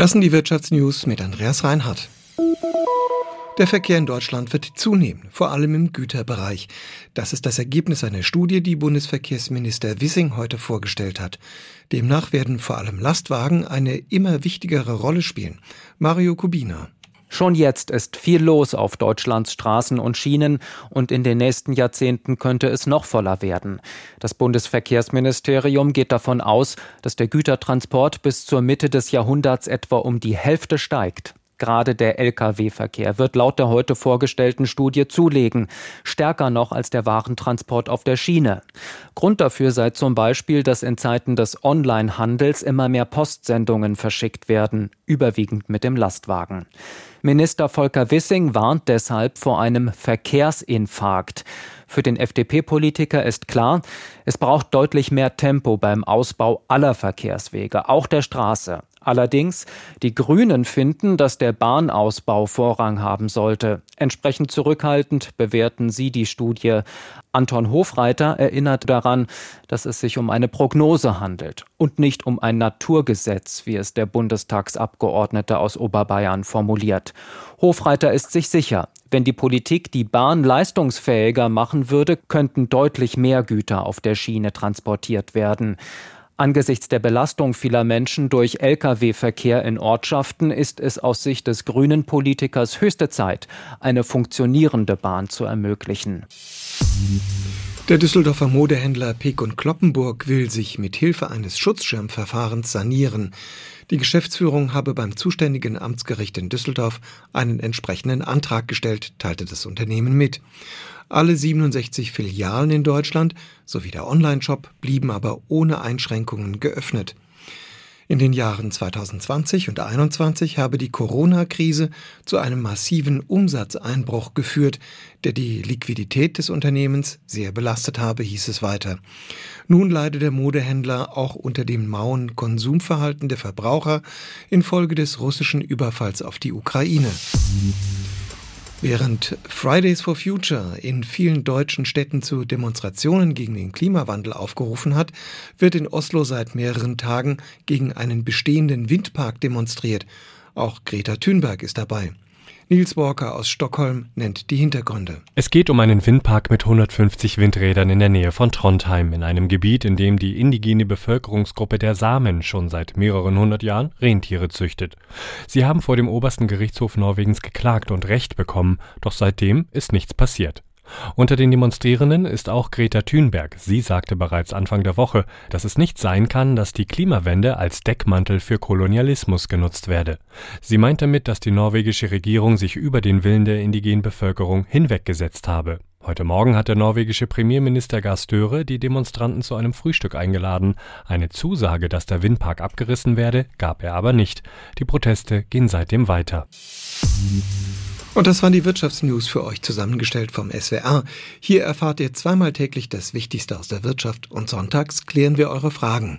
Das sind die Wirtschaftsnews mit Andreas Reinhardt. Der Verkehr in Deutschland wird zunehmen, vor allem im Güterbereich. Das ist das Ergebnis einer Studie, die Bundesverkehrsminister Wissing heute vorgestellt hat. Demnach werden vor allem Lastwagen eine immer wichtigere Rolle spielen. Mario Kubina. Schon jetzt ist viel los auf Deutschlands Straßen und Schienen und in den nächsten Jahrzehnten könnte es noch voller werden. Das Bundesverkehrsministerium geht davon aus, dass der Gütertransport bis zur Mitte des Jahrhunderts etwa um die Hälfte steigt. Gerade der Lkw-Verkehr wird laut der heute vorgestellten Studie zulegen, stärker noch als der Warentransport auf der Schiene. Grund dafür sei zum Beispiel, dass in Zeiten des Onlinehandels immer mehr Postsendungen verschickt werden, überwiegend mit dem Lastwagen. Minister Volker Wissing warnt deshalb vor einem Verkehrsinfarkt. Für den FDP-Politiker ist klar, es braucht deutlich mehr Tempo beim Ausbau aller Verkehrswege, auch der Straße. Allerdings, die Grünen finden, dass der Bahnausbau Vorrang haben sollte. Entsprechend zurückhaltend bewerten sie die Studie. Anton Hofreiter erinnert daran, dass es sich um eine Prognose handelt und nicht um ein Naturgesetz, wie es der Bundestagsabgeordnete aus Oberbayern formuliert. Hofreiter ist sich sicher, wenn die Politik die Bahn leistungsfähiger machen würde, könnten deutlich mehr Güter auf der Schiene transportiert werden. Angesichts der Belastung vieler Menschen durch Lkw-Verkehr in Ortschaften ist es aus Sicht des grünen Politikers höchste Zeit, eine funktionierende Bahn zu ermöglichen. Der Düsseldorfer Modehändler Peek und Kloppenburg will sich mit Hilfe eines Schutzschirmverfahrens sanieren. Die Geschäftsführung habe beim zuständigen Amtsgericht in Düsseldorf einen entsprechenden Antrag gestellt, teilte das Unternehmen mit. Alle 67 Filialen in Deutschland sowie der Onlineshop blieben aber ohne Einschränkungen geöffnet. In den Jahren 2020 und 2021 habe die Corona-Krise zu einem massiven Umsatzeinbruch geführt, der die Liquidität des Unternehmens sehr belastet habe, hieß es weiter. Nun leide der Modehändler auch unter dem mauen Konsumverhalten der Verbraucher infolge des russischen Überfalls auf die Ukraine. Während Fridays for Future in vielen deutschen Städten zu Demonstrationen gegen den Klimawandel aufgerufen hat, wird in Oslo seit mehreren Tagen gegen einen bestehenden Windpark demonstriert. Auch Greta Thunberg ist dabei. Nils Walker aus Stockholm nennt die Hintergründe. Es geht um einen Windpark mit 150 Windrädern in der Nähe von Trondheim, in einem Gebiet, in dem die indigene Bevölkerungsgruppe der Samen schon seit mehreren hundert Jahren Rentiere züchtet. Sie haben vor dem obersten Gerichtshof Norwegens geklagt und Recht bekommen, doch seitdem ist nichts passiert. Unter den Demonstrierenden ist auch Greta Thunberg. Sie sagte bereits Anfang der Woche, dass es nicht sein kann, dass die Klimawende als Deckmantel für Kolonialismus genutzt werde. Sie meint damit, dass die norwegische Regierung sich über den Willen der indigenen Bevölkerung hinweggesetzt habe. Heute Morgen hat der norwegische Premierminister Gahr die Demonstranten zu einem Frühstück eingeladen. Eine Zusage, dass der Windpark abgerissen werde, gab er aber nicht. Die Proteste gehen seitdem weiter. Und das waren die Wirtschaftsnews für euch zusammengestellt vom SWR. Hier erfahrt ihr zweimal täglich das Wichtigste aus der Wirtschaft und sonntags klären wir eure Fragen.